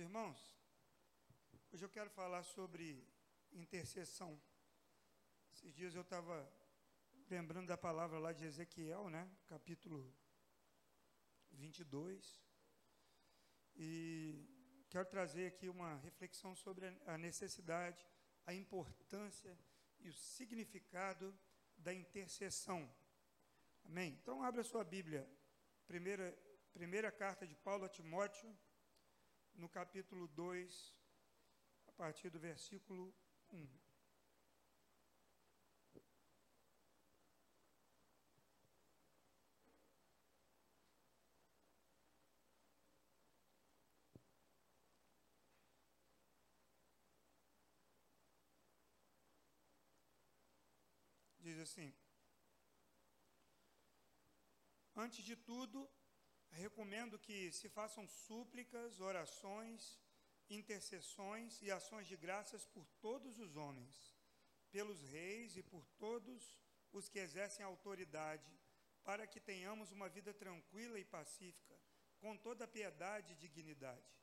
irmãos, hoje eu quero falar sobre intercessão. Esses dias eu estava lembrando da palavra lá de Ezequiel, né? Capítulo 22. E quero trazer aqui uma reflexão sobre a necessidade, a importância e o significado da intercessão. Amém? Então, abra sua Bíblia, primeira, primeira carta de Paulo a Timóteo, no capítulo 2, a partir do versículo 1. Diz assim: Antes de tudo, recomendo que se façam súplicas, orações, intercessões e ações de graças por todos os homens, pelos reis e por todos os que exercem autoridade, para que tenhamos uma vida tranquila e pacífica, com toda piedade e dignidade.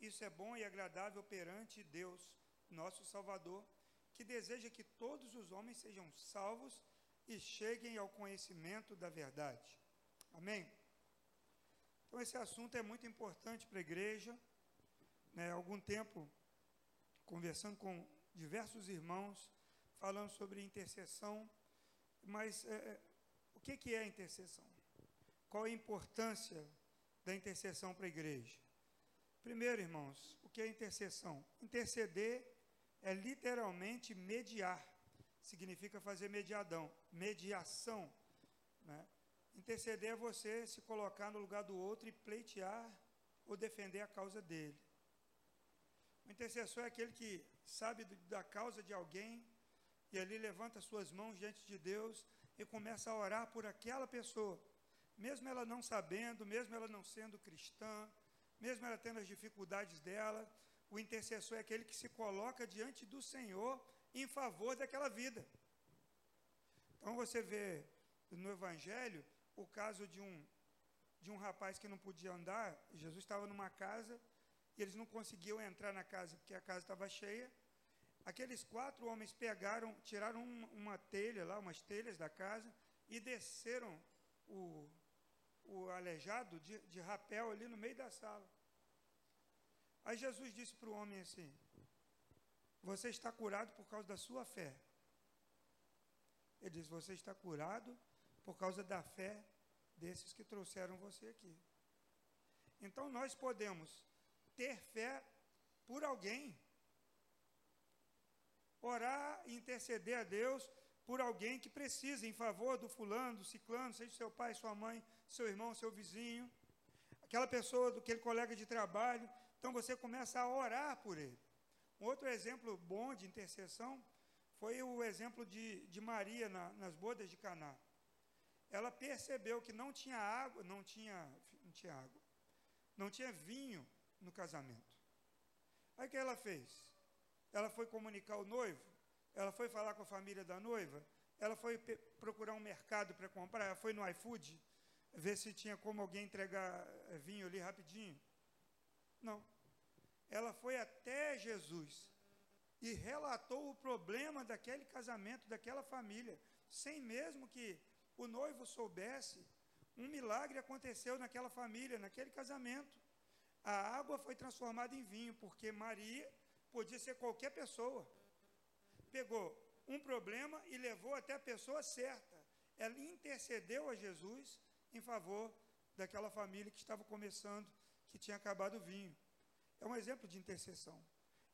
Isso é bom e agradável perante Deus, nosso Salvador, que deseja que todos os homens sejam salvos e cheguem ao conhecimento da verdade. Amém? Então, esse assunto é muito importante para a igreja. Né, algum tempo, conversando com diversos irmãos, falando sobre intercessão, mas é, é, o que, que é intercessão? Qual a importância da intercessão para a igreja? Primeiro, irmãos, o que é intercessão? Interceder é literalmente mediar, significa fazer mediadão, mediação. Né? Interceder é você se colocar no lugar do outro e pleitear ou defender a causa dele. O intercessor é aquele que sabe da causa de alguém e ali levanta suas mãos diante de Deus e começa a orar por aquela pessoa, mesmo ela não sabendo, mesmo ela não sendo cristã, mesmo ela tendo as dificuldades dela, o intercessor é aquele que se coloca diante do Senhor em favor daquela vida. Então você vê no Evangelho o caso de um, de um rapaz que não podia andar, Jesus estava numa casa e eles não conseguiam entrar na casa porque a casa estava cheia. Aqueles quatro homens pegaram, tiraram uma, uma telha lá, umas telhas da casa e desceram o, o aleijado de, de rapel ali no meio da sala. Aí Jesus disse para o homem assim: Você está curado por causa da sua fé. Ele disse: Você está curado por causa da fé desses que trouxeram você aqui. Então nós podemos ter fé por alguém, orar e interceder a Deus por alguém que precisa, em favor do fulano, do ciclano, seja seu pai, sua mãe, seu irmão, seu vizinho, aquela pessoa, aquele colega de trabalho. Então você começa a orar por ele. Um outro exemplo bom de intercessão foi o exemplo de, de Maria na, nas bodas de Caná ela percebeu que não tinha água, não tinha, não tinha água, não tinha vinho no casamento. Aí o que ela fez? Ela foi comunicar o noivo, ela foi falar com a família da noiva, ela foi procurar um mercado para comprar, ela foi no iFood, ver se tinha como alguém entregar eh, vinho ali rapidinho. Não. Ela foi até Jesus e relatou o problema daquele casamento, daquela família, sem mesmo que o noivo soubesse, um milagre aconteceu naquela família, naquele casamento. A água foi transformada em vinho, porque Maria podia ser qualquer pessoa. Pegou um problema e levou até a pessoa certa. Ela intercedeu a Jesus em favor daquela família que estava começando, que tinha acabado o vinho. É um exemplo de intercessão.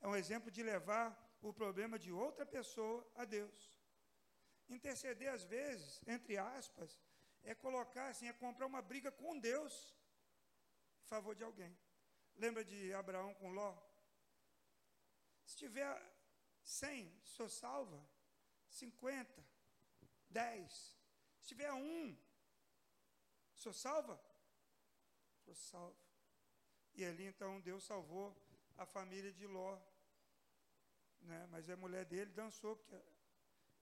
É um exemplo de levar o problema de outra pessoa a Deus. Interceder, às vezes, entre aspas, é colocar assim, é comprar uma briga com Deus em favor de alguém. Lembra de Abraão com Ló? Se tiver 100, sou salva. 50, 10. Se tiver um, sou salva? Sou salvo. E ali então Deus salvou a família de Ló. Né? Mas a mulher dele dançou, porque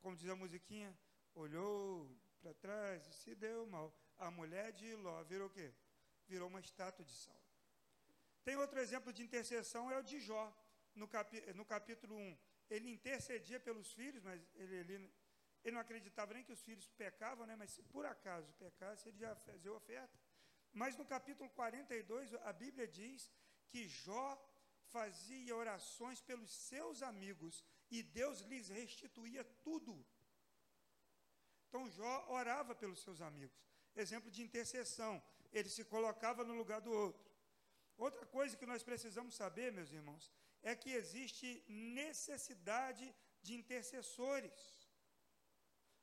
como diz a musiquinha, olhou para trás e se deu mal. A mulher de Ló virou o quê? Virou uma estátua de sal. Tem outro exemplo de intercessão, é o de Jó, no, capi, no capítulo 1. Ele intercedia pelos filhos, mas ele, ele, ele, não acreditava nem que os filhos pecavam, né? mas se por acaso pecasse, ele já fazia oferta. Mas no capítulo 42, a Bíblia diz que Jó fazia orações pelos seus amigos e Deus lhes restituía tudo. Então Jó orava pelos seus amigos. Exemplo de intercessão. Ele se colocava no lugar do outro. Outra coisa que nós precisamos saber, meus irmãos, é que existe necessidade de intercessores,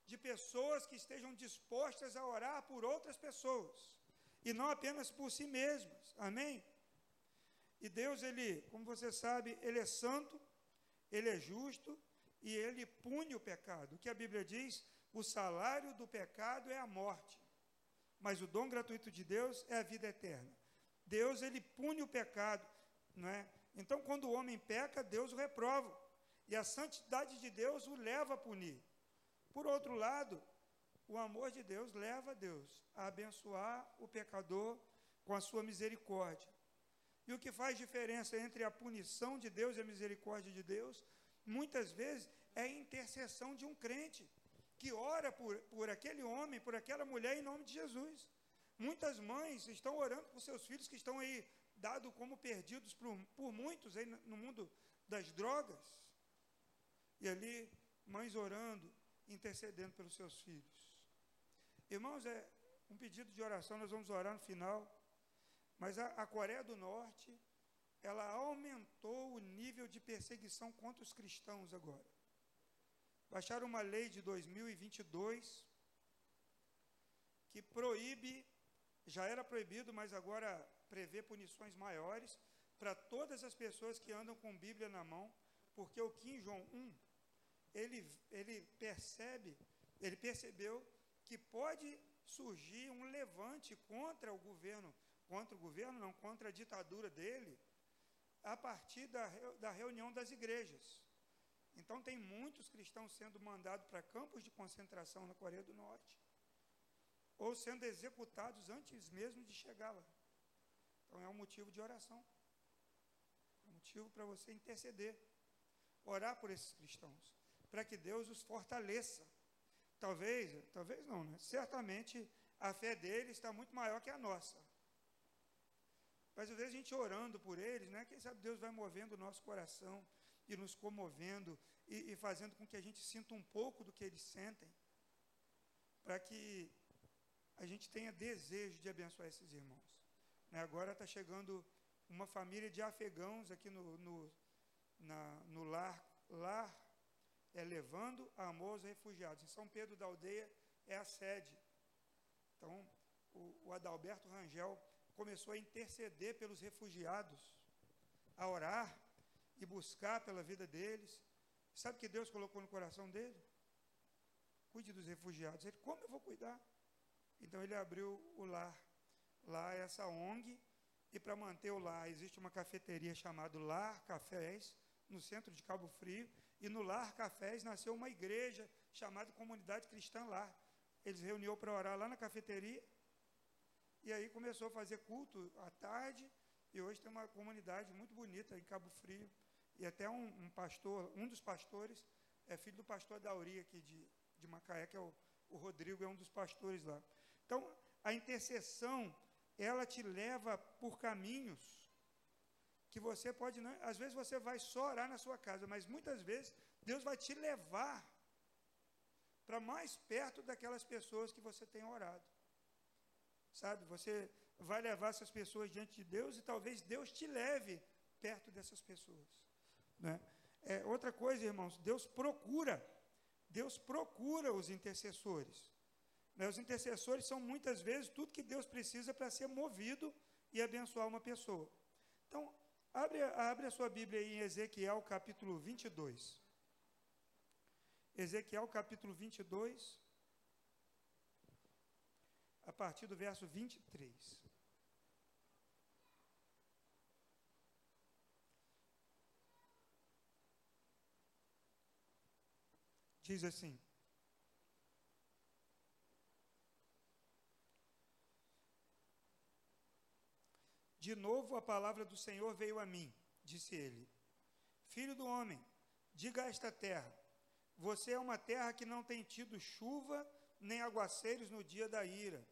de pessoas que estejam dispostas a orar por outras pessoas, e não apenas por si mesmas. Amém? E Deus, ele, como você sabe, ele é santo, ele é justo e ele pune o pecado. O que a Bíblia diz? O salário do pecado é a morte, mas o dom gratuito de Deus é a vida eterna. Deus ele pune o pecado, não é? Então, quando o homem peca, Deus o reprova, e a santidade de Deus o leva a punir. Por outro lado, o amor de Deus leva a Deus a abençoar o pecador com a sua misericórdia. E o que faz diferença entre a punição de Deus e a misericórdia de Deus, muitas vezes, é a intercessão de um crente que ora por, por aquele homem, por aquela mulher, em nome de Jesus. Muitas mães estão orando por seus filhos que estão aí dados como perdidos por, por muitos aí no mundo das drogas. E ali, mães orando, intercedendo pelos seus filhos. Irmãos, é um pedido de oração, nós vamos orar no final. Mas a, a Coreia do Norte, ela aumentou o nível de perseguição contra os cristãos agora. Baixaram uma lei de 2022 que proíbe, já era proibido, mas agora prevê punições maiores para todas as pessoas que andam com Bíblia na mão, porque o Kim Jong-un, ele, ele percebe, ele percebeu que pode surgir um levante contra o governo contra o governo, não, contra a ditadura dele, a partir da, da reunião das igrejas. Então, tem muitos cristãos sendo mandados para campos de concentração na Coreia do Norte, ou sendo executados antes mesmo de chegar lá. Então, é um motivo de oração. É um motivo para você interceder, orar por esses cristãos, para que Deus os fortaleça. Talvez, talvez não, né? Certamente a fé deles está muito maior que a nossa. Mas às vezes a gente orando por eles, né? Quem sabe Deus vai movendo o nosso coração e nos comovendo e, e fazendo com que a gente sinta um pouco do que eles sentem, para que a gente tenha desejo de abençoar esses irmãos. Né? Agora está chegando uma família de afegãos aqui no, no, na, no lar, lar é levando amor aos refugiados. Em São Pedro da Aldeia é a sede. Então, o, o Adalberto Rangel começou a interceder pelos refugiados, a orar e buscar pela vida deles. Sabe o que Deus colocou no coração dele? Cuide dos refugiados. Ele, como eu vou cuidar? Então ele abriu o lar. Lá é essa ONG, e para manter o lar, existe uma cafeteria chamada Lar Cafés, no centro de Cabo Frio, e no Lar Cafés nasceu uma igreja chamada Comunidade Cristã Lar. Eles reuniu para orar lá na cafeteria, e aí começou a fazer culto à tarde, e hoje tem uma comunidade muito bonita em Cabo Frio. E até um, um pastor, um dos pastores, é filho do pastor Dauri aqui de, de Macaé, que é o, o Rodrigo, é um dos pastores lá. Então, a intercessão, ela te leva por caminhos que você pode não. Às vezes você vai só orar na sua casa, mas muitas vezes Deus vai te levar para mais perto daquelas pessoas que você tem orado. Sabe, você vai levar essas pessoas diante de Deus e talvez Deus te leve perto dessas pessoas. Né? É, outra coisa, irmãos, Deus procura, Deus procura os intercessores. Né? Os intercessores são muitas vezes tudo que Deus precisa para ser movido e abençoar uma pessoa. Então, abre, abre a sua Bíblia aí em Ezequiel capítulo 22. Ezequiel capítulo 22 a partir do verso 23. Diz assim: De novo a palavra do Senhor veio a mim, disse ele. Filho do homem, diga a esta terra: Você é uma terra que não tem tido chuva nem aguaceiros no dia da ira.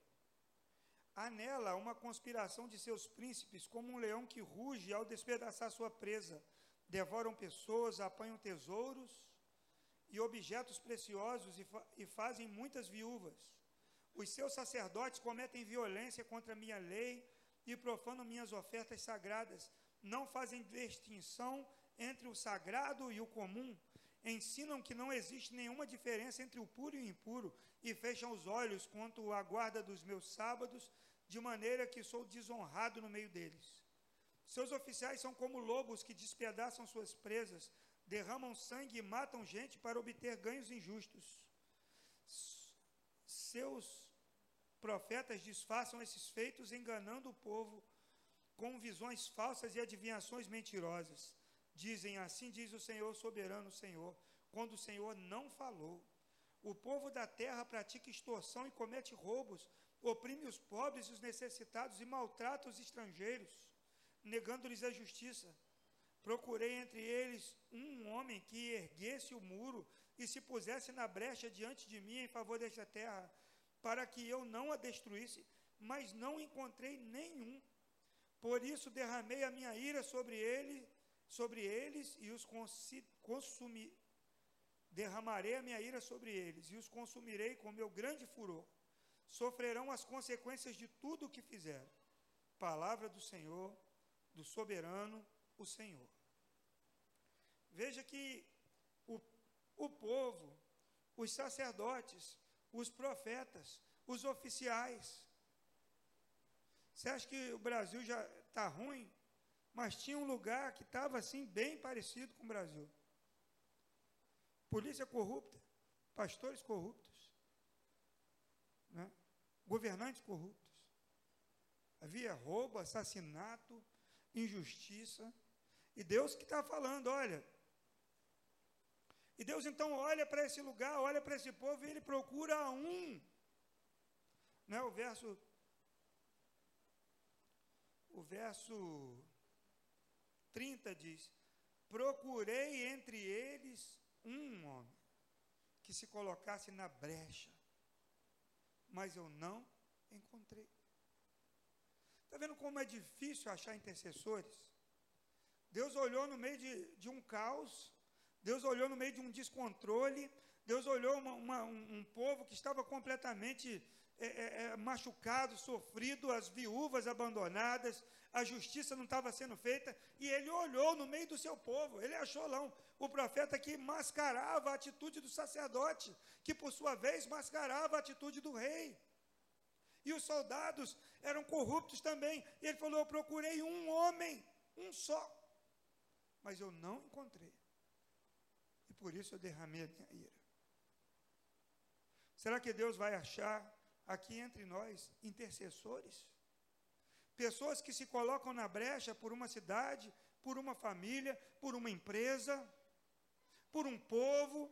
Há nela uma conspiração de seus príncipes, como um leão que ruge ao despedaçar sua presa. Devoram pessoas, apanham tesouros e objetos preciosos e, fa e fazem muitas viúvas. Os seus sacerdotes cometem violência contra minha lei e profanam minhas ofertas sagradas. Não fazem distinção entre o sagrado e o comum. Ensinam que não existe nenhuma diferença entre o puro e o impuro e fecham os olhos quanto à guarda dos meus sábados, de maneira que sou desonrado no meio deles. Seus oficiais são como lobos que despedaçam suas presas, derramam sangue e matam gente para obter ganhos injustos. Seus profetas disfarçam esses feitos, enganando o povo com visões falsas e adivinhações mentirosas. Dizem assim diz o Senhor soberano Senhor, quando o Senhor não falou. O povo da terra pratica extorsão e comete roubos, oprime os pobres e os necessitados e maltrata os estrangeiros, negando-lhes a justiça. Procurei entre eles um homem que erguesse o muro e se pusesse na brecha diante de mim em favor desta terra, para que eu não a destruísse, mas não encontrei nenhum. Por isso derramei a minha ira sobre ele, sobre eles e os consumi, derramarei a minha ira sobre eles e os consumirei com meu grande furor sofrerão as consequências de tudo o que fizeram. Palavra do Senhor, do soberano, o Senhor. Veja que o, o povo, os sacerdotes, os profetas, os oficiais. Você acha que o Brasil já está ruim? Mas tinha um lugar que estava assim, bem parecido com o Brasil. Polícia corrupta, pastores corruptos né? governantes corruptos. Havia roubo, assassinato, injustiça. E Deus que está falando, olha. E Deus então olha para esse lugar, olha para esse povo e ele procura um. Né, o verso. O verso 30 diz: Procurei entre eles um homem que se colocasse na brecha mas eu não encontrei. Está vendo como é difícil achar intercessores? Deus olhou no meio de, de um caos, Deus olhou no meio de um descontrole, Deus olhou uma, uma, um, um, povo que estava completamente é, é, é, machucado, sofrido, as viúvas abandonadas, a justiça não estava sendo feita, e ele olhou no meio do seu povo, ele achou lá um, o profeta que mascarava a atitude do sacerdote, que por sua vez mascarava a atitude do rei. E os soldados eram corruptos também, e ele falou: Eu procurei um homem, um só, mas eu não encontrei, e por isso eu derramei a minha ira. Será que Deus vai achar aqui entre nós intercessores? Pessoas que se colocam na brecha por uma cidade, por uma família, por uma empresa, por um povo.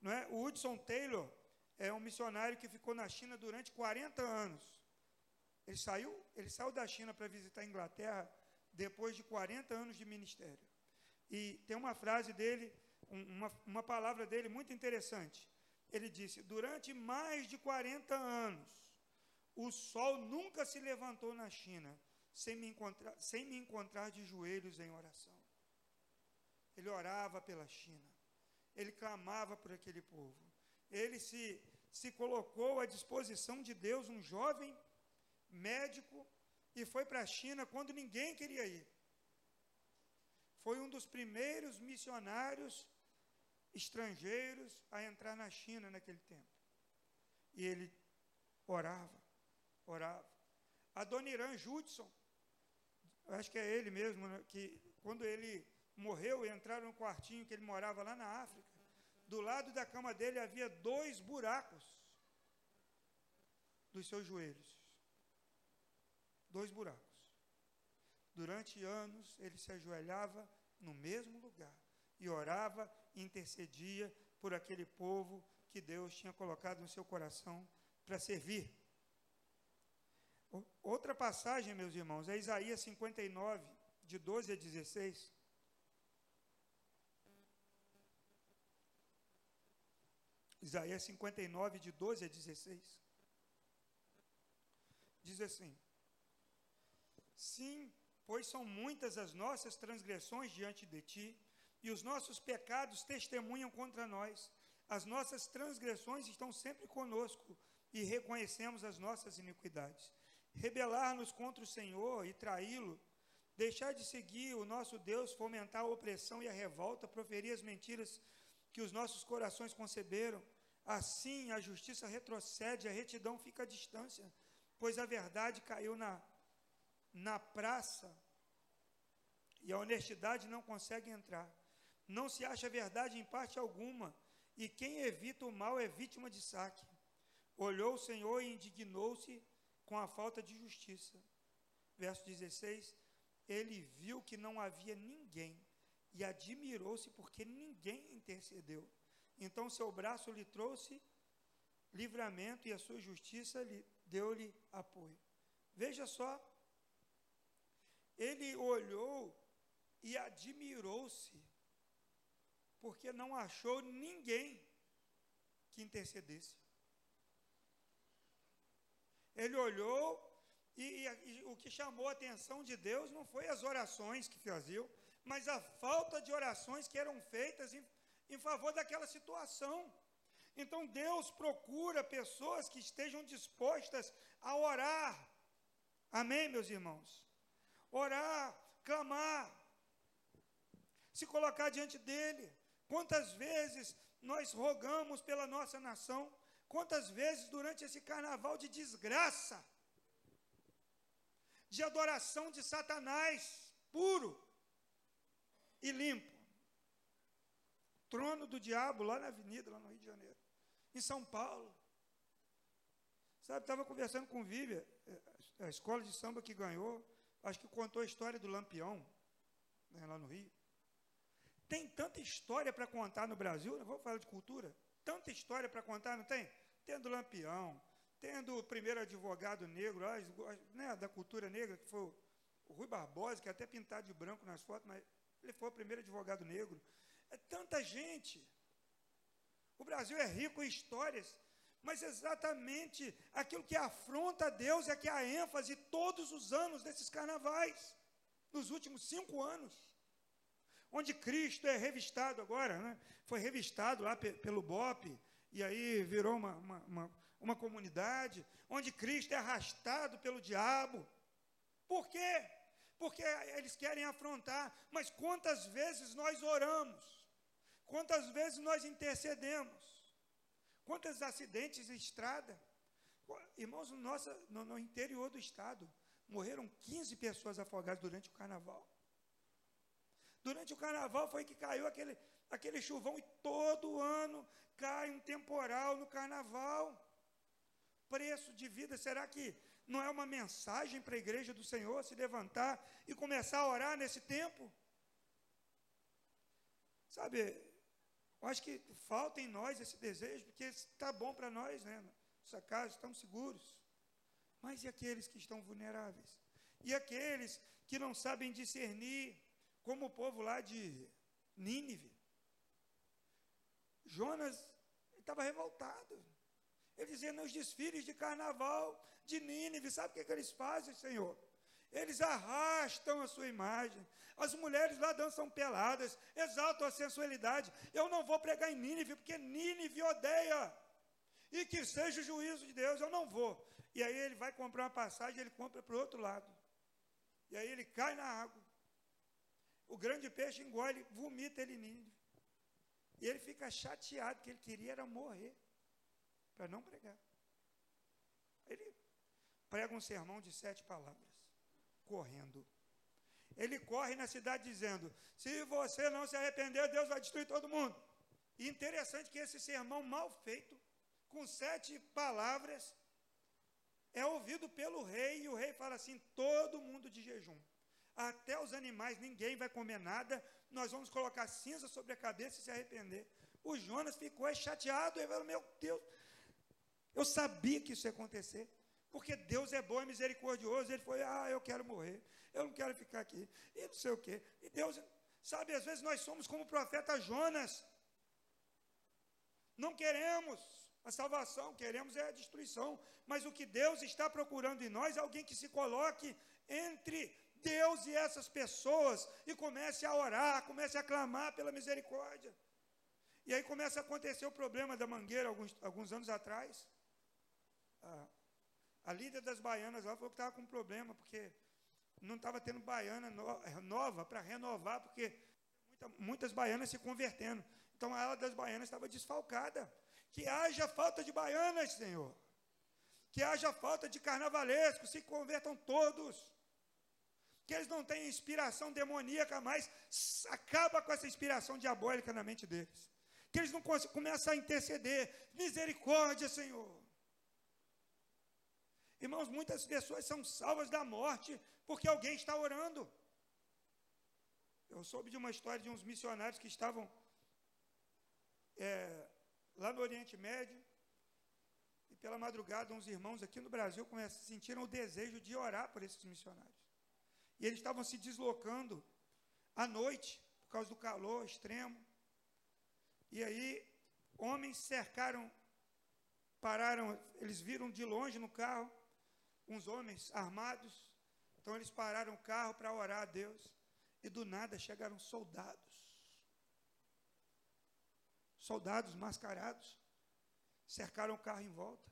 Não é? O Hudson Taylor é um missionário que ficou na China durante 40 anos. Ele saiu, ele saiu da China para visitar a Inglaterra depois de 40 anos de ministério. E tem uma frase dele, uma, uma palavra dele muito interessante. Ele disse: Durante mais de 40 anos, o sol nunca se levantou na China sem me encontrar, sem me encontrar de joelhos em oração. Ele orava pela China. Ele clamava por aquele povo. Ele se, se colocou à disposição de Deus, um jovem médico, e foi para a China quando ninguém queria ir. Foi um dos primeiros missionários estrangeiros a entrar na China naquele tempo. E ele orava, orava. A Dona Irã Judson, acho que é ele mesmo, né, que quando ele morreu e entraram no quartinho que ele morava lá na África, do lado da cama dele havia dois buracos dos seus joelhos. Dois buracos. Durante anos ele se ajoelhava no mesmo lugar e orava e intercedia por aquele povo que Deus tinha colocado no seu coração para servir. Outra passagem, meus irmãos, é Isaías 59, de 12 a 16. Isaías 59, de 12 a 16. Diz assim: Sim, pois são muitas as nossas transgressões diante de ti, e os nossos pecados testemunham contra nós. As nossas transgressões estão sempre conosco, e reconhecemos as nossas iniquidades. Rebelar-nos contra o Senhor e traí-lo, deixar de seguir o nosso Deus, fomentar a opressão e a revolta, proferir as mentiras que os nossos corações conceberam. Assim a justiça retrocede, a retidão fica à distância, pois a verdade caiu na, na praça e a honestidade não consegue entrar. Não se acha verdade em parte alguma, e quem evita o mal é vítima de saque. Olhou o Senhor e indignou-se com a falta de justiça. Verso 16: Ele viu que não havia ninguém e admirou-se porque ninguém intercedeu. Então seu braço lhe trouxe livramento e a sua justiça lhe deu-lhe apoio. Veja só, ele olhou e admirou-se, porque não achou ninguém que intercedesse. Ele olhou e, e, e, o que chamou a atenção de Deus não foi as orações que faziam, mas a falta de orações que eram feitas em, em favor daquela situação. Então Deus procura pessoas que estejam dispostas a orar. Amém, meus irmãos? Orar, clamar, se colocar diante dele. Quantas vezes nós rogamos pela nossa nação, Quantas vezes durante esse carnaval de desgraça, de adoração de Satanás, puro e limpo, trono do diabo lá na avenida, lá no Rio de Janeiro, em São Paulo. Sabe, estava conversando com Vívia, é, a escola de samba que ganhou, acho que contou a história do Lampião, né, lá no Rio. Tem tanta história para contar no Brasil, né? vamos falar de cultura, tanta história para contar, não tem? Tendo Lampião, tendo o primeiro advogado negro, né, da cultura negra, que foi o Rui Barbosa, que é até pintado de branco nas fotos, mas ele foi o primeiro advogado negro. É tanta gente. O Brasil é rico em histórias, mas exatamente aquilo que afronta a Deus é que há ênfase todos os anos desses carnavais, nos últimos cinco anos onde Cristo é revistado agora, né? foi revistado lá pelo BOP, e aí virou uma, uma, uma, uma comunidade, onde Cristo é arrastado pelo diabo. Por quê? Porque eles querem afrontar, mas quantas vezes nós oramos, quantas vezes nós intercedemos, quantos acidentes de estrada. Irmãos, no, nosso, no, no interior do estado, morreram 15 pessoas afogadas durante o carnaval. Durante o carnaval foi que caiu aquele, aquele chuvão e todo ano cai um temporal no carnaval. Preço de vida, será que não é uma mensagem para a igreja do Senhor se levantar e começar a orar nesse tempo? Sabe, eu acho que falta em nós esse desejo, porque está bom para nós, né? Nossa casa, estamos seguros. Mas e aqueles que estão vulneráveis? E aqueles que não sabem discernir como o povo lá de Nínive. Jonas estava revoltado. Ele dizia nos desfiles de carnaval de Nínive, sabe o que, que eles fazem, Senhor? Eles arrastam a sua imagem. As mulheres lá dançam peladas, exaltam a sensualidade. Eu não vou pregar em Nínive, porque Nínive odeia. E que seja o juízo de Deus, eu não vou. E aí ele vai comprar uma passagem, ele compra para o outro lado. E aí ele cai na água. O grande peixe engole, vomita ele Nínive. E ele fica chateado, que ele queria era morrer, para não pregar. Ele prega um sermão de sete palavras, correndo. Ele corre na cidade dizendo: Se você não se arrepender, Deus vai destruir todo mundo. E interessante que esse sermão mal feito, com sete palavras, é ouvido pelo rei, e o rei fala assim: todo mundo de jejum até os animais, ninguém vai comer nada, nós vamos colocar cinza sobre a cabeça e se arrepender. O Jonas ficou chateado, ele falou, meu Deus, eu sabia que isso ia acontecer, porque Deus é bom e misericordioso. Ele foi, ah, eu quero morrer, eu não quero ficar aqui, e não sei o quê. E Deus, sabe, às vezes nós somos como o profeta Jonas. Não queremos a salvação, queremos é a destruição. Mas o que Deus está procurando em nós é alguém que se coloque entre Deus e essas pessoas e comece a orar, comece a clamar pela misericórdia. E aí começa a acontecer o problema da mangueira alguns, alguns anos atrás. A, a líder das baianas lá falou que estava com problema, porque não estava tendo baiana no, nova para renovar, porque muita, muitas baianas se convertendo. Então a ala das baianas estava desfalcada. Que haja falta de baianas, Senhor. Que haja falta de carnavalescos, se convertam todos. Que eles não tenham inspiração demoníaca mais, acaba com essa inspiração diabólica na mente deles. Que eles não começam a interceder. Misericórdia, Senhor. Irmãos, muitas pessoas são salvas da morte porque alguém está orando. Eu soube de uma história de uns missionários que estavam é, lá no Oriente Médio, e pela madrugada, uns irmãos aqui no Brasil sentiram o desejo de orar por esses missionários. E eles estavam se deslocando à noite, por causa do calor extremo. E aí, homens cercaram, pararam, eles viram de longe no carro, uns homens armados. Então, eles pararam o carro para orar a Deus. E do nada chegaram soldados soldados mascarados cercaram o carro em volta.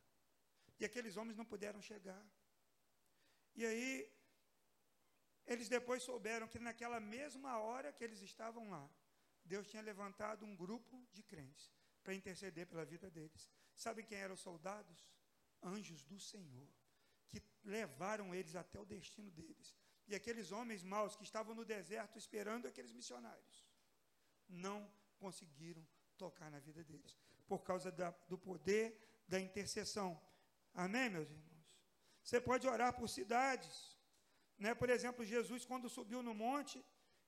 E aqueles homens não puderam chegar. E aí, eles depois souberam que naquela mesma hora que eles estavam lá, Deus tinha levantado um grupo de crentes para interceder pela vida deles. Sabem quem eram os soldados? Anjos do Senhor, que levaram eles até o destino deles. E aqueles homens maus que estavam no deserto esperando aqueles missionários, não conseguiram tocar na vida deles, por causa da, do poder da intercessão. Amém, meus irmãos? Você pode orar por cidades. Né? Por exemplo, Jesus, quando subiu no monte,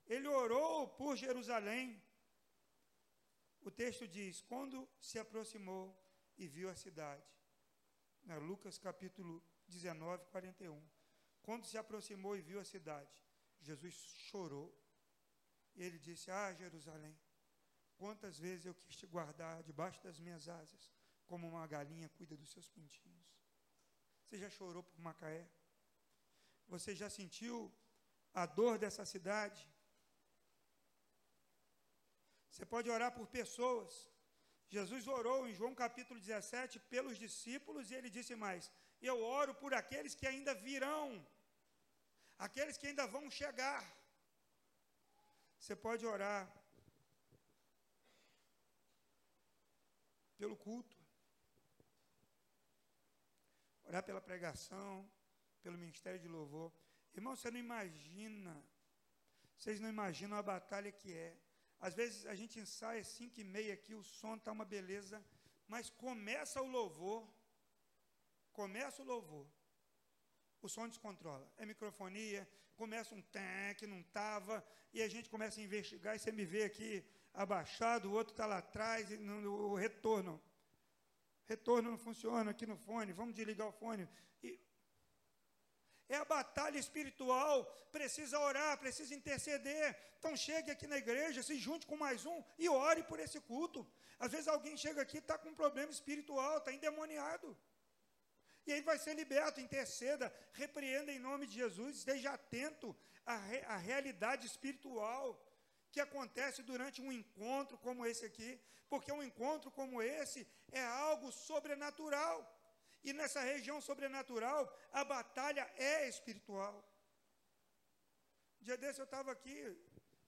ele orou por Jerusalém. O texto diz: quando se aproximou e viu a cidade. Né? Lucas capítulo 19, 41. Quando se aproximou e viu a cidade, Jesus chorou. Ele disse: Ah, Jerusalém, Quantas vezes eu quis te guardar debaixo das minhas asas, como uma galinha cuida dos seus pintinhos. Você já chorou por Macaé? Você já sentiu a dor dessa cidade? Você pode orar por pessoas. Jesus orou em João capítulo 17 pelos discípulos e ele disse mais: Eu oro por aqueles que ainda virão, aqueles que ainda vão chegar. Você pode orar pelo culto, orar pela pregação, pelo ministério de louvor. Irmão, você não imagina, vocês não imaginam a batalha que é. Às vezes a gente ensaia cinco e meia aqui, o som está uma beleza, mas começa o louvor, começa o louvor, o som descontrola. É microfonia, começa um tem que não estava, e a gente começa a investigar, e você me vê aqui abaixado, o outro está lá atrás, e o retorno. Retorno não funciona aqui no fone, vamos desligar o fone. E é a batalha espiritual, precisa orar, precisa interceder. Então chegue aqui na igreja, se junte com mais um e ore por esse culto. Às vezes alguém chega aqui e está com um problema espiritual, está endemoniado. E aí vai ser liberto, interceda, repreenda em nome de Jesus, esteja atento à, re, à realidade espiritual que acontece durante um encontro como esse aqui, porque um encontro como esse é algo sobrenatural. E nessa região sobrenatural, a batalha é espiritual. Dia desse eu estava aqui,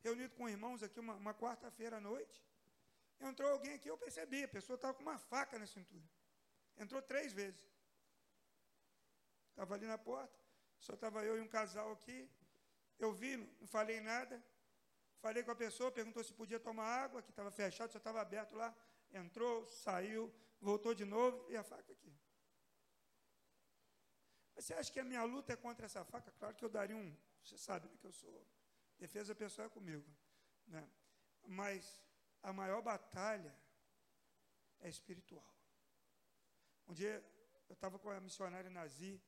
reunido com irmãos aqui, uma, uma quarta-feira à noite. Entrou alguém aqui, eu percebi, a pessoa estava com uma faca na cintura. Entrou três vezes. Estava ali na porta, só estava eu e um casal aqui. Eu vi, não falei nada. Falei com a pessoa, perguntou se podia tomar água, que estava fechado, só estava aberto lá. Entrou, saiu, voltou de novo e a faca aqui. Você acha que a minha luta é contra essa faca? Claro que eu daria um. Você sabe né, que eu sou. Defesa pessoal é comigo. Né? Mas a maior batalha é espiritual. Um dia eu estava com a missionária Nazi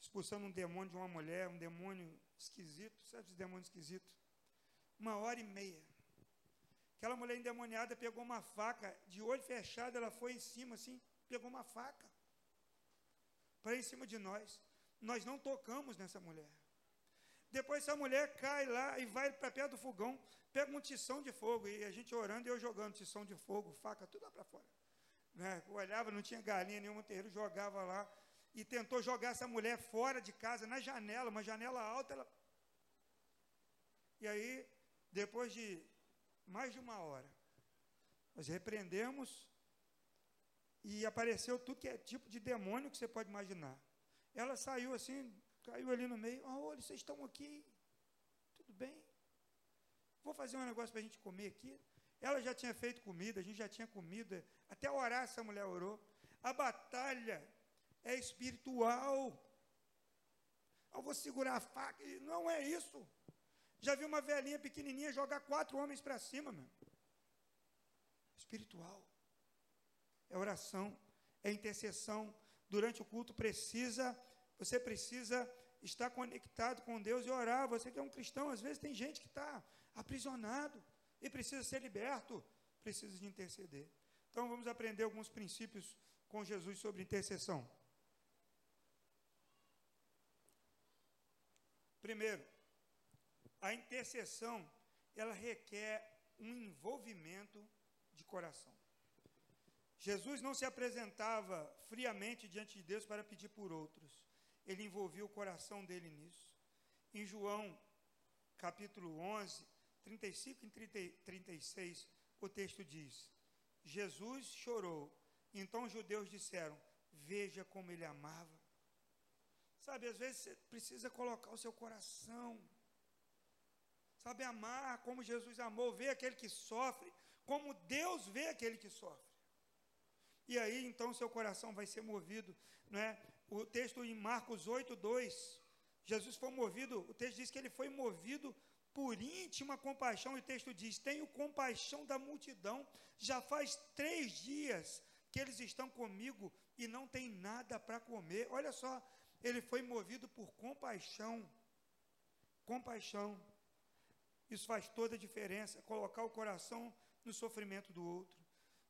expulsando um demônio de uma mulher, um demônio esquisito, esse demônio esquisito? Uma hora e meia. Aquela mulher endemoniada pegou uma faca, de olho fechado, ela foi em cima assim, pegou uma faca para em cima de nós. Nós não tocamos nessa mulher. Depois essa mulher cai lá e vai para perto do fogão, pega um tição de fogo, e a gente orando e eu jogando tição de fogo, faca, tudo lá para fora. Né? Eu olhava, não tinha galinha nenhuma terreiro, jogava lá, e tentou jogar essa mulher fora de casa, na janela, uma janela alta, ela... E aí, depois de mais de uma hora, nós repreendemos e apareceu tudo que é tipo de demônio que você pode imaginar. Ela saiu assim, caiu ali no meio. Ah, olha, vocês estão aqui. Tudo bem? Vou fazer um negócio para a gente comer aqui. Ela já tinha feito comida, a gente já tinha comida. Até orar essa mulher orou. A batalha é espiritual. Eu vou segurar a faca. Não é isso. Já vi uma velhinha pequenininha jogar quatro homens para cima, meu. Espiritual. É oração, é intercessão. Durante o culto precisa, você precisa estar conectado com Deus e orar. Você que é um cristão, às vezes tem gente que está aprisionado e precisa ser liberto, precisa de interceder. Então vamos aprender alguns princípios com Jesus sobre intercessão. Primeiro, a intercessão, ela requer um envolvimento de coração. Jesus não se apresentava friamente diante de Deus para pedir por outros. Ele envolvia o coração dele nisso. Em João, capítulo 11, 35 e 36, o texto diz: Jesus chorou. Então os judeus disseram: Veja como ele amava. Sabe, às vezes você precisa colocar o seu coração. Sabe, amar como Jesus amou, ver aquele que sofre, como Deus vê aquele que sofre. E aí, então, seu coração vai ser movido, não é? O texto em Marcos 8, 2, Jesus foi movido, o texto diz que ele foi movido por íntima compaixão, e o texto diz: Tenho compaixão da multidão, já faz três dias que eles estão comigo e não tem nada para comer. Olha só, ele foi movido por compaixão. Compaixão. Isso faz toda a diferença, colocar o coração no sofrimento do outro.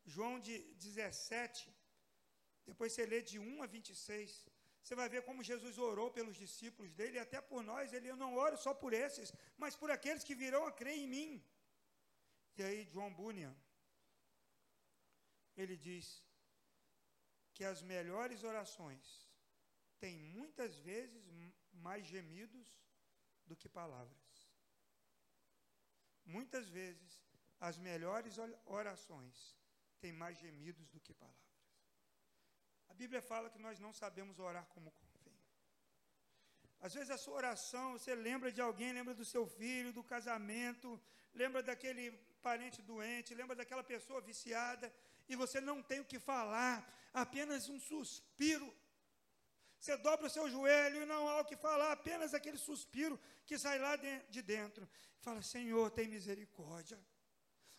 João de 17, depois você lê de 1 a 26, você vai ver como Jesus orou pelos discípulos dele, e até por nós, ele não ora só por esses, mas por aqueles que virão a crer em mim. E aí, John Bunyan, ele diz que as melhores orações têm muitas vezes mais gemidos do que palavras. Muitas vezes, as melhores orações têm mais gemidos do que palavras. A Bíblia fala que nós não sabemos orar como convém. Às vezes a sua oração, você lembra de alguém, lembra do seu filho, do casamento, lembra daquele parente doente, lembra daquela pessoa viciada, e você não tem o que falar, apenas um suspiro. Você dobra o seu joelho e não há o que falar, apenas aquele suspiro que sai lá de dentro. Fala, Senhor, tem misericórdia.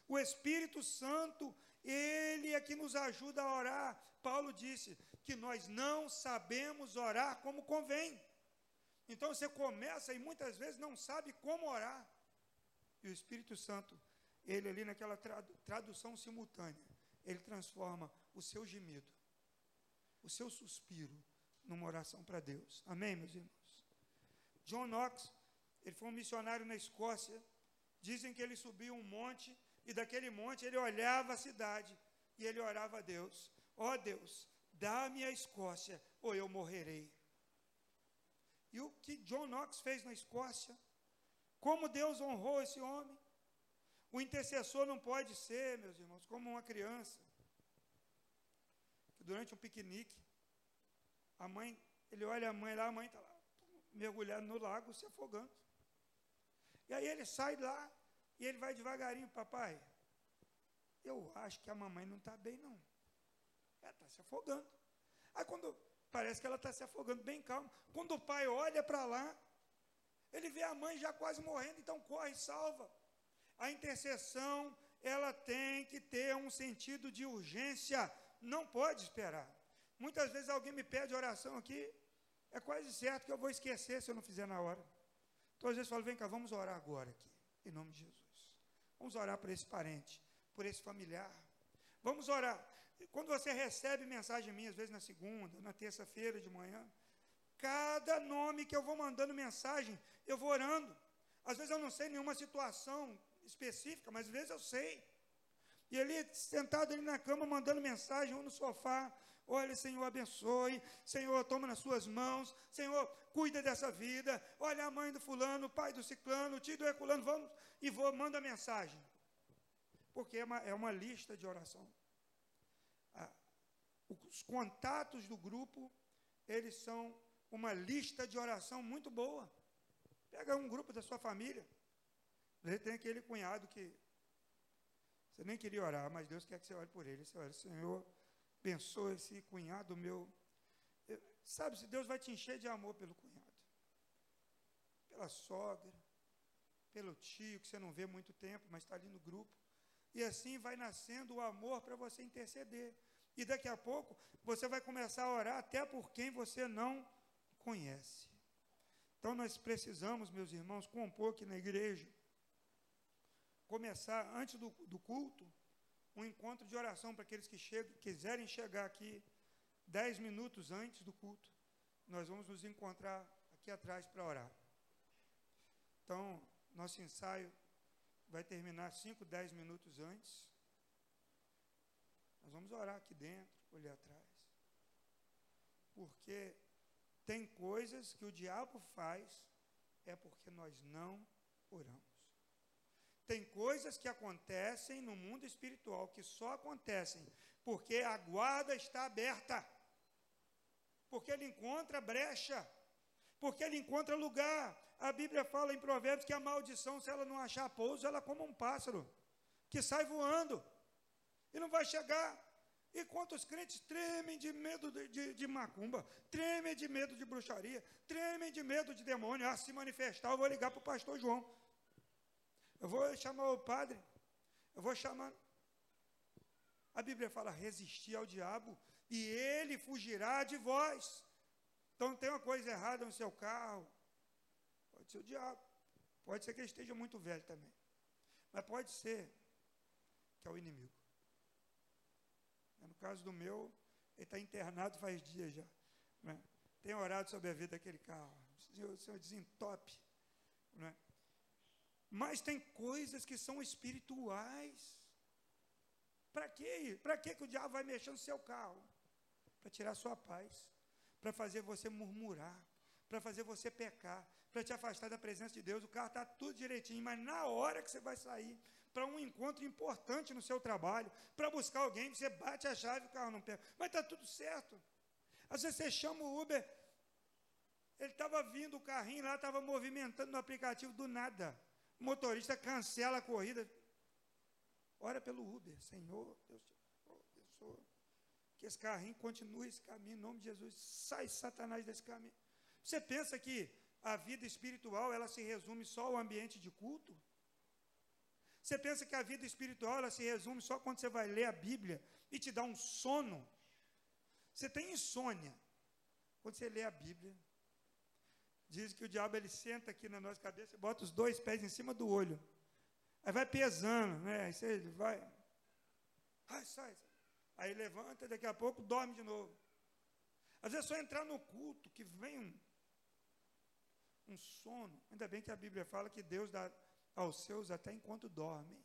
O Espírito Santo, Ele é que nos ajuda a orar. Paulo disse que nós não sabemos orar como convém. Então você começa e muitas vezes não sabe como orar. E o Espírito Santo, ele ali naquela tradução simultânea, ele transforma o seu gemido, o seu suspiro, numa oração para Deus. Amém, meus irmãos? John Knox, ele foi um missionário na Escócia. Dizem que ele subiu um monte e daquele monte ele olhava a cidade e ele orava a Deus: Ó oh Deus, dá-me a Escócia ou eu morrerei. E o que John Knox fez na Escócia? Como Deus honrou esse homem? O intercessor não pode ser, meus irmãos, como uma criança. Que durante um piquenique, a mãe, ele olha a mãe lá, a mãe está lá, mergulhada no lago, se afogando. E aí ele sai lá e ele vai devagarinho, papai. Eu acho que a mamãe não está bem, não. Ela está se afogando. Aí quando parece que ela está se afogando bem calma. Quando o pai olha para lá, ele vê a mãe já quase morrendo, então corre salva. A intercessão, ela tem que ter um sentido de urgência, não pode esperar. Muitas vezes alguém me pede oração aqui, é quase certo que eu vou esquecer se eu não fizer na hora. Então, às vezes, eu falo, vem cá, vamos orar agora aqui, em nome de Jesus. Vamos orar por esse parente, por esse familiar. Vamos orar. Quando você recebe mensagem minha, às vezes na segunda, na terça-feira de manhã, cada nome que eu vou mandando mensagem, eu vou orando. Às vezes eu não sei nenhuma situação específica, mas às vezes eu sei. E ali, sentado ali na cama, mandando mensagem, ou no sofá, Olha, Senhor, abençoe. Senhor, toma nas suas mãos. Senhor, cuida dessa vida. Olha a mãe do fulano, o pai do ciclano, o tio do eculano. Vamos e vou, manda mensagem. Porque é uma, é uma lista de oração. Ah, os contatos do grupo, eles são uma lista de oração muito boa. Pega um grupo da sua família. Você tem aquele cunhado que você nem queria orar, mas Deus quer que você ore por ele. Você ora, Senhor, abençoa esse cunhado meu. Sabe, se Deus vai te encher de amor pelo cunhado, pela sogra, pelo tio, que você não vê muito tempo, mas está ali no grupo. E assim vai nascendo o amor para você interceder. E daqui a pouco você vai começar a orar até por quem você não conhece. Então nós precisamos, meus irmãos, compor aqui na igreja, começar antes do, do culto, um encontro de oração para aqueles que chegam, quiserem chegar aqui dez minutos antes do culto. Nós vamos nos encontrar aqui atrás para orar. Então, nosso ensaio vai terminar cinco, dez minutos antes. Nós vamos orar aqui dentro, olhar atrás. Porque tem coisas que o diabo faz é porque nós não oramos. Tem coisas que acontecem no mundo espiritual que só acontecem porque a guarda está aberta, porque ele encontra brecha, porque ele encontra lugar. A Bíblia fala em Provérbios que a maldição, se ela não achar pouso, ela é como um pássaro que sai voando e não vai chegar. E quantos crentes tremem de medo de, de, de, macumba, tremem de medo de bruxaria, tremem de medo de demônio. Ah, se manifestar, eu vou ligar para o pastor João. Eu vou chamar o padre. Eu vou chamar. A Bíblia fala: resistir ao diabo e ele fugirá de vós. Então tem uma coisa errada no seu carro. Pode ser o diabo. Pode ser que ele esteja muito velho também. Mas pode ser que é o inimigo. No caso do meu, ele está internado faz dias já. Né? Tem orado sobre a vida daquele carro. O Senhor, o Senhor desentope. Né? Mas tem coisas que são espirituais. Para quê? Para que o diabo vai mexer no seu carro? Para tirar sua paz, para fazer você murmurar, para fazer você pecar, para te afastar da presença de Deus. O carro está tudo direitinho, mas na hora que você vai sair para um encontro importante no seu trabalho, para buscar alguém, você bate a chave e o carro não pega. Mas está tudo certo. Às vezes você chama o Uber, ele estava vindo, o carrinho lá estava movimentando no aplicativo do nada. O motorista cancela a corrida. Ora pelo Uber, Senhor, Deus te abençoa. Que esse carrinho continue esse caminho, em nome de Jesus. Sai Satanás desse caminho. Você pensa que a vida espiritual ela se resume só ao ambiente de culto? Você pensa que a vida espiritual ela se resume só quando você vai ler a Bíblia e te dá um sono? Você tem insônia quando você lê a Bíblia. Diz que o diabo ele senta aqui na nossa cabeça e bota os dois pés em cima do olho. Aí vai pesando, né? Aí você vai. Ai, sai. Aí levanta, daqui a pouco dorme de novo. Às vezes é só entrar no culto que vem um, um sono. Ainda bem que a Bíblia fala que Deus dá aos seus até enquanto dormem.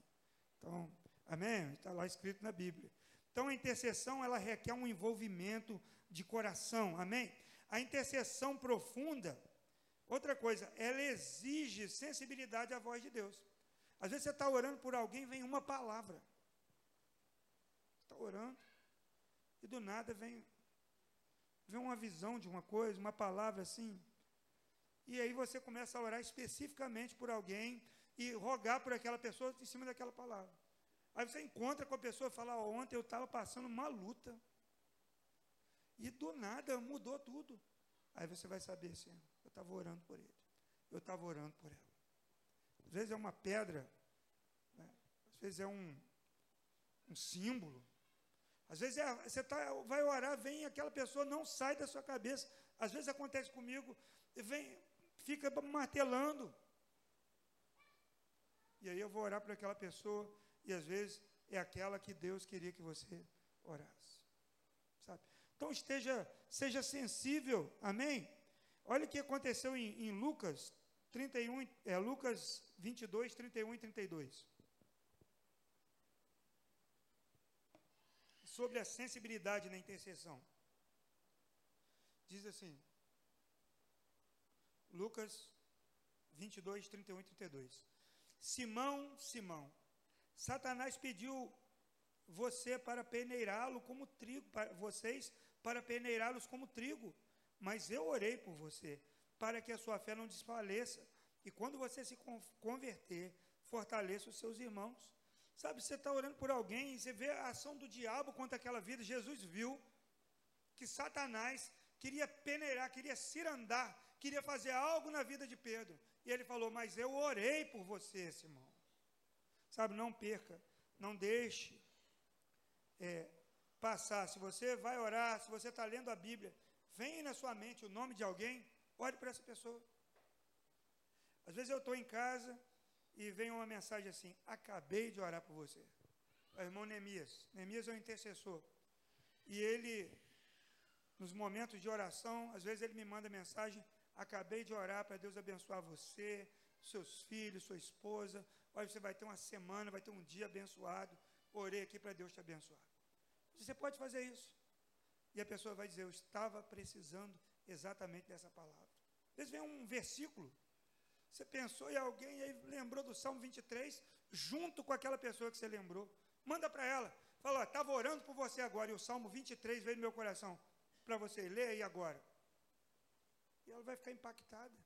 Então, amém? Está lá escrito na Bíblia. Então a intercessão ela requer um envolvimento de coração, amém? A intercessão profunda Outra coisa, ela exige sensibilidade à voz de Deus. Às vezes você está orando por alguém, vem uma palavra. Está orando, e do nada vem, vem uma visão de uma coisa, uma palavra assim. E aí você começa a orar especificamente por alguém e rogar por aquela pessoa em cima daquela palavra. Aí você encontra com a pessoa e fala: oh, Ontem eu estava passando uma luta. E do nada mudou tudo. Aí você vai saber assim: eu estava orando por ele. Eu estava orando por ela. Às vezes é uma pedra, né? às vezes é um, um símbolo. Às vezes é, você tá, vai orar, vem aquela pessoa, não sai da sua cabeça. Às vezes acontece comigo, vem, fica martelando. E aí eu vou orar para aquela pessoa, e às vezes é aquela que Deus queria que você orasse. Sabe? Então esteja, seja sensível, amém? Olha o que aconteceu em, em Lucas 31, é, Lucas 22, 31 e 32. Sobre a sensibilidade na intercessão. Diz assim, Lucas 22, 31 e 32. Simão, Simão, Satanás pediu você para peneirá-lo como trigo, para vocês para peneirá-los como trigo, mas eu orei por você, para que a sua fé não desfaleça, e quando você se converter, fortaleça os seus irmãos. Sabe, você está orando por alguém você vê a ação do diabo contra aquela vida. Jesus viu que Satanás queria peneirar, queria cirandar, queria fazer algo na vida de Pedro. E ele falou: Mas eu orei por você, Simão. Sabe, não perca, não deixe é, passar. Se você vai orar, se você está lendo a Bíblia, vem na sua mente o nome de alguém, ore por essa pessoa. Às vezes eu estou em casa e vem uma mensagem assim: Acabei de orar por você. O irmão Neemias. Neemias é um intercessor. E ele, nos momentos de oração, às vezes ele me manda mensagem: Acabei de orar para Deus abençoar você, seus filhos, sua esposa. Olha, você vai ter uma semana, vai ter um dia abençoado. Orei aqui para Deus te abençoar. Você pode fazer isso. E a pessoa vai dizer: Eu estava precisando exatamente dessa palavra. Às vezes vem um versículo. Você pensou em alguém e aí lembrou do Salmo 23, junto com aquela pessoa que você lembrou. Manda para ela. Fala, estava orando por você agora, e o Salmo 23 veio no meu coração. Para você ler aí agora. E ela vai ficar impactada.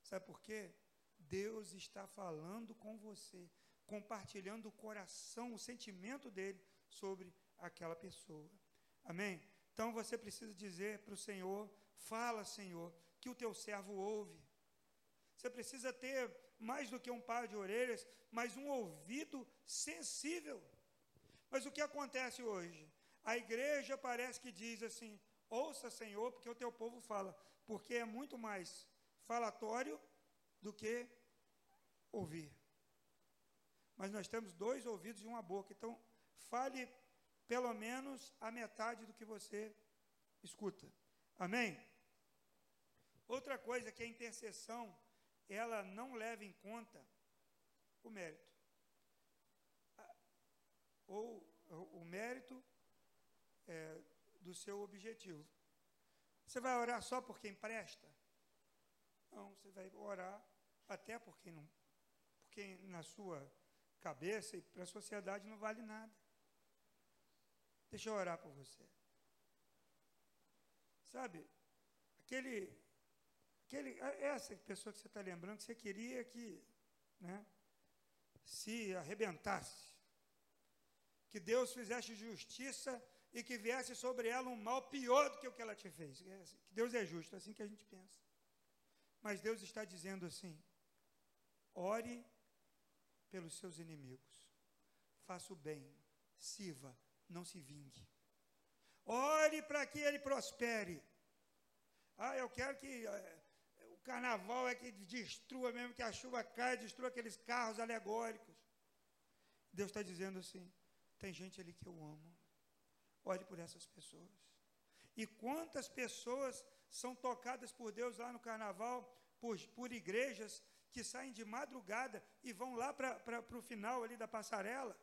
Sabe por quê? Deus está falando com você, compartilhando o coração, o sentimento dele sobre aquela pessoa. Amém? Então você precisa dizer para o Senhor: fala, Senhor, que o teu servo ouve. Você precisa ter mais do que um par de orelhas, mas um ouvido sensível. Mas o que acontece hoje? A igreja parece que diz assim: ouça, Senhor, porque o teu povo fala porque é muito mais falatório do que ouvir. Mas nós temos dois ouvidos e uma boca, então fale pelo menos a metade do que você escuta. Amém? Outra coisa que a intercessão, ela não leva em conta o mérito. Ou o mérito é, do seu objetivo. Você vai orar só por quem presta? Não, você vai orar até por quem não, na sua cabeça e para a sociedade não vale nada. Deixa eu orar por você. Sabe, aquele, aquele, essa pessoa que você está lembrando que você queria que, né, se arrebentasse, que Deus fizesse justiça e que viesse sobre ela um mal pior do que o que ela te fez. É assim, que Deus é justo, é assim que a gente pensa. Mas Deus está dizendo assim: ore pelos seus inimigos, faça o bem, sirva, não se vingue. Ore para que ele prospere. Ah, eu quero que é, o carnaval é que destrua mesmo, que a chuva caia, destrua aqueles carros alegóricos. Deus está dizendo assim: tem gente ali que eu amo. Ore por essas pessoas. E quantas pessoas são tocadas por Deus lá no carnaval, por, por igrejas que saem de madrugada e vão lá para o final ali da passarela.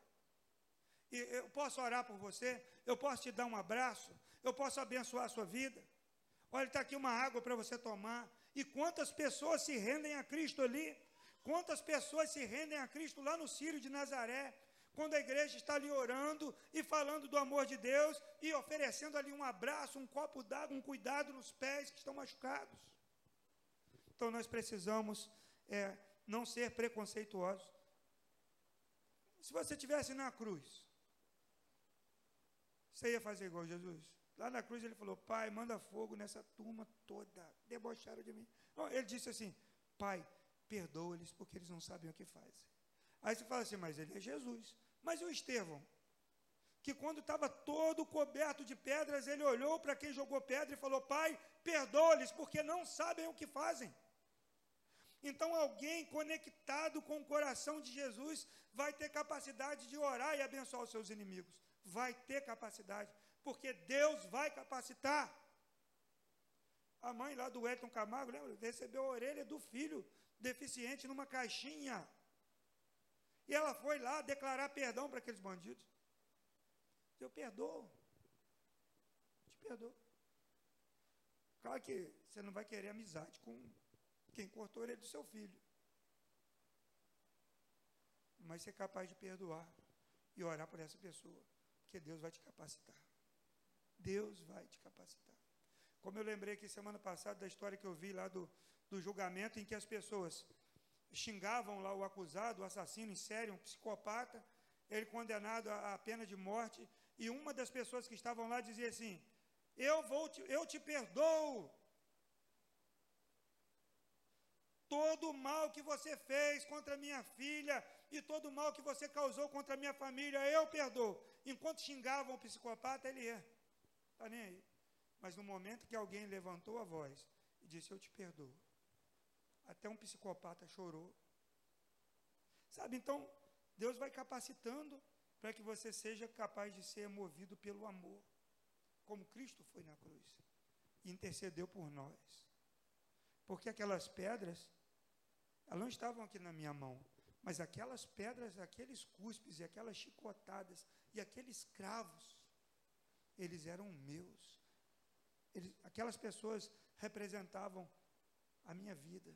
Eu posso orar por você, eu posso te dar um abraço, eu posso abençoar a sua vida. Olha, está aqui uma água para você tomar. E quantas pessoas se rendem a Cristo ali? Quantas pessoas se rendem a Cristo lá no Círio de Nazaré? quando a igreja está ali orando e falando do amor de Deus e oferecendo ali um abraço, um copo d'água, um cuidado nos pés que estão machucados. Então nós precisamos é, não ser preconceituosos. Se você tivesse na cruz, você ia fazer igual Jesus? Lá na cruz ele falou: Pai, manda fogo nessa turma toda, debocharam de mim. Não, ele disse assim: Pai, perdoa-lhes porque eles não sabem o que fazem. Aí você fala assim: Mas ele é Jesus. Mas o Estevão, que quando estava todo coberto de pedras, ele olhou para quem jogou pedra e falou: Pai, perdoa-lhes, porque não sabem o que fazem. Então, alguém conectado com o coração de Jesus vai ter capacidade de orar e abençoar os seus inimigos. Vai ter capacidade, porque Deus vai capacitar. A mãe lá do Elton Camargo, lembra? Recebeu a orelha do filho deficiente numa caixinha. E ela foi lá declarar perdão para aqueles bandidos. Eu perdoo. Te perdoo. Claro que você não vai querer amizade com quem cortou a orelha do seu filho. Mas ser capaz de perdoar e orar por essa pessoa, porque Deus vai te capacitar. Deus vai te capacitar. Como eu lembrei aqui semana passada da história que eu vi lá do, do julgamento em que as pessoas xingavam lá o acusado, o assassino em série, um psicopata, ele condenado à pena de morte, e uma das pessoas que estavam lá dizia assim: Eu vou te, eu te perdoo. Todo o mal que você fez contra minha filha e todo o mal que você causou contra minha família, eu perdoo. Enquanto xingavam o psicopata, ele ia. Está nem aí. Mas no momento que alguém levantou a voz e disse: Eu te perdoo. Até um psicopata chorou. Sabe, então, Deus vai capacitando para que você seja capaz de ser movido pelo amor, como Cristo foi na cruz e intercedeu por nós. Porque aquelas pedras, elas não estavam aqui na minha mão, mas aquelas pedras, aqueles cuspes e aquelas chicotadas e aqueles cravos, eles eram meus. Eles, aquelas pessoas representavam a minha vida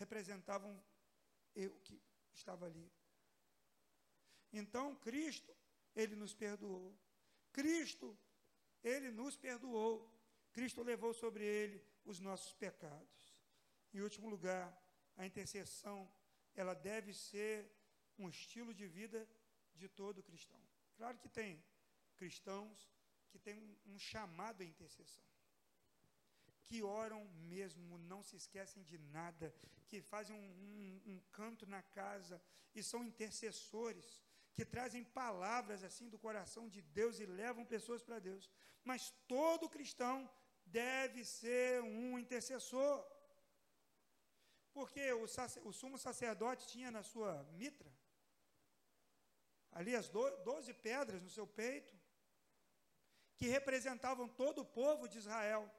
representavam eu que estava ali. Então, Cristo, ele nos perdoou. Cristo, ele nos perdoou. Cristo levou sobre ele os nossos pecados. Em último lugar, a intercessão, ela deve ser um estilo de vida de todo cristão. Claro que tem cristãos que têm um, um chamado à intercessão que oram mesmo, não se esquecem de nada, que fazem um, um, um canto na casa e são intercessores, que trazem palavras assim do coração de Deus e levam pessoas para Deus. Mas todo cristão deve ser um intercessor. Porque o, o sumo sacerdote tinha na sua mitra ali as do, doze pedras no seu peito, que representavam todo o povo de Israel.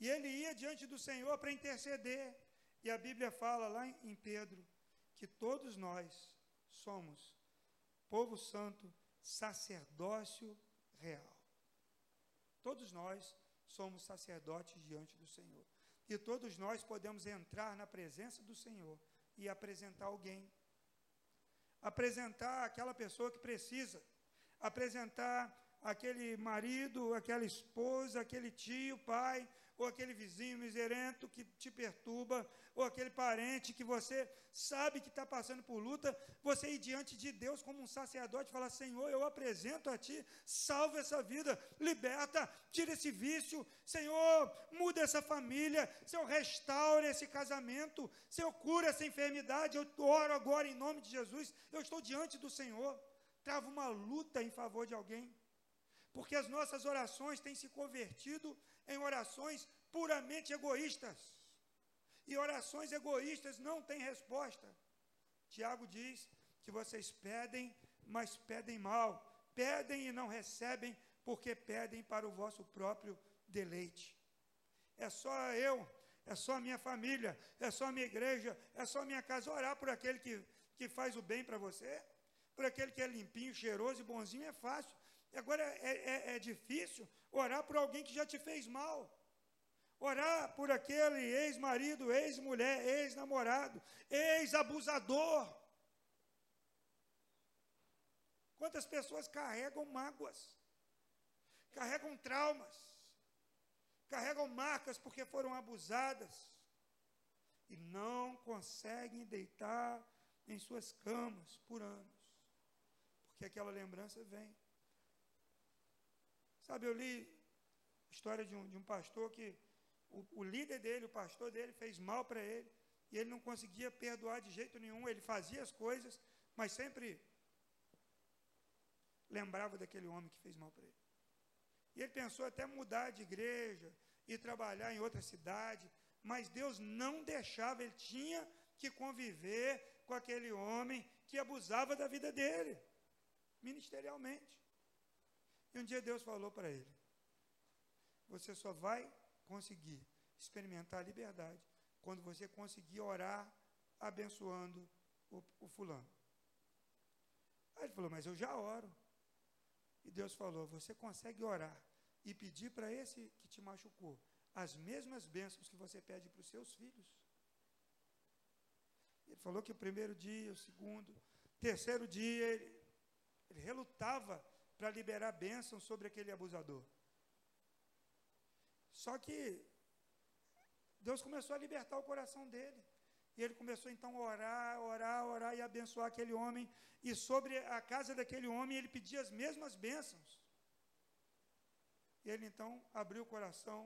E ele ia diante do Senhor para interceder. E a Bíblia fala lá em Pedro que todos nós somos povo santo, sacerdócio real. Todos nós somos sacerdotes diante do Senhor. E todos nós podemos entrar na presença do Senhor e apresentar alguém. Apresentar aquela pessoa que precisa. Apresentar aquele marido, aquela esposa, aquele tio, pai, ou aquele vizinho miserento que te perturba, ou aquele parente que você sabe que está passando por luta, você ir diante de Deus como um sacerdote e falar: Senhor, eu apresento a Ti, salva essa vida, liberta, tira esse vício, Senhor, muda essa família, Senhor, restaure esse casamento, Senhor, cura essa enfermidade. Eu oro agora em nome de Jesus, eu estou diante do Senhor, trava uma luta em favor de alguém porque as nossas orações têm se convertido em orações puramente egoístas. E orações egoístas não têm resposta. Tiago diz que vocês pedem, mas pedem mal. Pedem e não recebem, porque pedem para o vosso próprio deleite. É só eu, é só a minha família, é só a minha igreja, é só a minha casa orar por aquele que, que faz o bem para você, por aquele que é limpinho, cheiroso e bonzinho, é fácil. Agora é, é, é difícil orar por alguém que já te fez mal. Orar por aquele ex-marido, ex-mulher, ex-namorado, ex-abusador. Quantas pessoas carregam mágoas, carregam traumas, carregam marcas porque foram abusadas e não conseguem deitar em suas camas por anos, porque aquela lembrança vem. Sabe, eu li história de um, de um pastor que o, o líder dele, o pastor dele, fez mal para ele e ele não conseguia perdoar de jeito nenhum. Ele fazia as coisas, mas sempre lembrava daquele homem que fez mal para ele. E ele pensou até mudar de igreja e trabalhar em outra cidade, mas Deus não deixava, ele tinha que conviver com aquele homem que abusava da vida dele, ministerialmente. E um dia Deus falou para ele: Você só vai conseguir experimentar a liberdade quando você conseguir orar abençoando o, o fulano. Aí ele falou: Mas eu já oro. E Deus falou: Você consegue orar e pedir para esse que te machucou as mesmas bênçãos que você pede para os seus filhos? Ele falou que o primeiro dia, o segundo, terceiro dia, ele, ele relutava para liberar bênçãos sobre aquele abusador. Só que Deus começou a libertar o coração dele. E ele começou então a orar, orar, orar e abençoar aquele homem. E sobre a casa daquele homem ele pedia as mesmas bênçãos. E ele então abriu o coração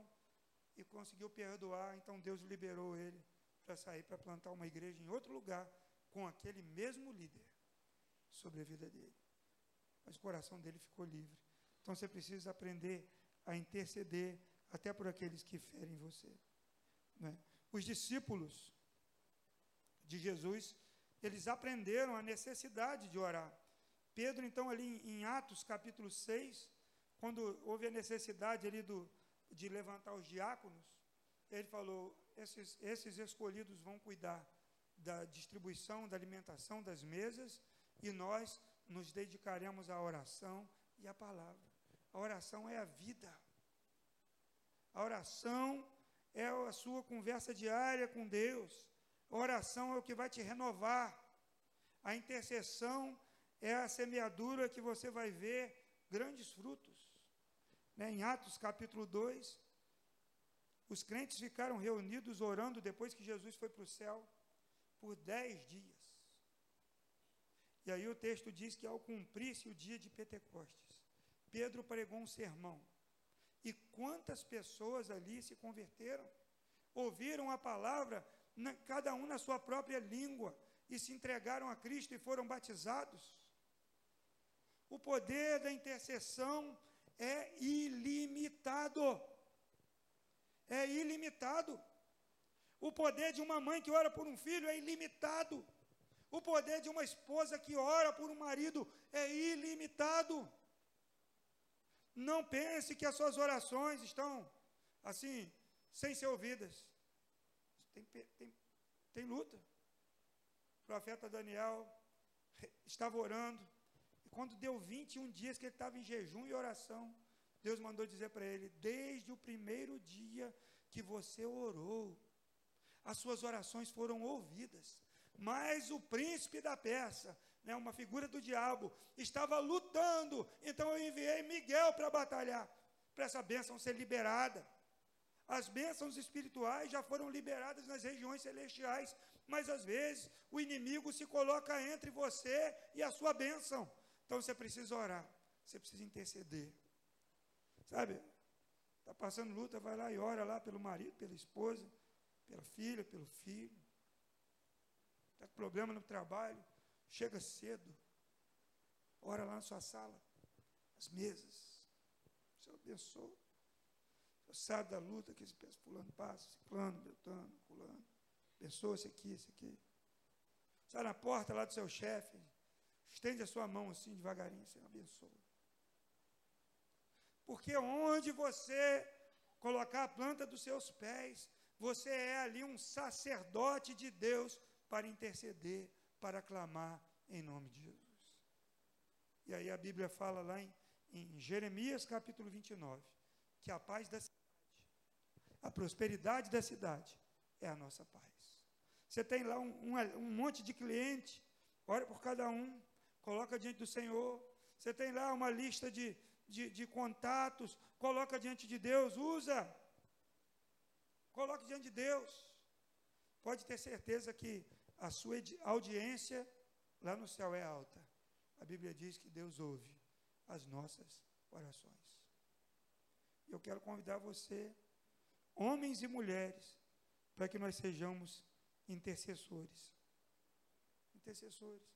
e conseguiu perdoar. Então Deus liberou ele para sair para plantar uma igreja em outro lugar com aquele mesmo líder sobre a vida dele. Mas o coração dele ficou livre. Então você precisa aprender a interceder até por aqueles que ferem você. Né? Os discípulos de Jesus, eles aprenderam a necessidade de orar. Pedro, então, ali em Atos capítulo 6, quando houve a necessidade ali do, de levantar os diáconos, ele falou: esses, esses escolhidos vão cuidar da distribuição, da alimentação das mesas, e nós nos dedicaremos à oração e à palavra. A oração é a vida. A oração é a sua conversa diária com Deus. A oração é o que vai te renovar. A intercessão é a semeadura que você vai ver grandes frutos. Né? Em Atos capítulo 2, os crentes ficaram reunidos orando depois que Jesus foi para o céu por dez dias. E aí o texto diz que ao cumprir-se o dia de Pentecostes, Pedro pregou um sermão. E quantas pessoas ali se converteram? Ouviram a palavra na, cada um na sua própria língua, e se entregaram a Cristo e foram batizados. O poder da intercessão é ilimitado. É ilimitado. O poder de uma mãe que ora por um filho é ilimitado. O poder de uma esposa que ora por um marido é ilimitado. Não pense que as suas orações estão assim, sem ser ouvidas. Tem, tem, tem luta. O profeta Daniel estava orando, e quando deu 21 dias que ele estava em jejum e oração, Deus mandou dizer para ele: desde o primeiro dia que você orou, as suas orações foram ouvidas. Mas o príncipe da Pérsia, né, uma figura do diabo, estava lutando. Então eu enviei Miguel para batalhar, para essa bênção ser liberada. As bênçãos espirituais já foram liberadas nas regiões celestiais, mas às vezes o inimigo se coloca entre você e a sua bênção. Então você precisa orar, você precisa interceder. Sabe? Está passando luta, vai lá e ora lá pelo marido, pela esposa, pela filha, pelo filho. Está com problema no trabalho, chega cedo, ora lá na sua sala, as mesas. O Senhor abençoa. Você sabe da luta que esse fulano passa, plano, beltano, fulano. Abençoa esse aqui, esse aqui. Sai na porta lá do seu chefe, estende a sua mão assim devagarinho, Senhor, abençoa. Porque onde você colocar a planta dos seus pés, você é ali um sacerdote de Deus para interceder, para clamar em nome de Jesus. E aí a Bíblia fala lá em, em Jeremias capítulo 29, que a paz da cidade, a prosperidade da cidade é a nossa paz. Você tem lá um, um, um monte de cliente, ora por cada um, coloca diante do Senhor. Você tem lá uma lista de, de, de contatos, coloca diante de Deus, usa. Coloque diante de Deus. Pode ter certeza que a sua audiência lá no céu é alta. A Bíblia diz que Deus ouve as nossas orações. Eu quero convidar você, homens e mulheres, para que nós sejamos intercessores. Intercessores.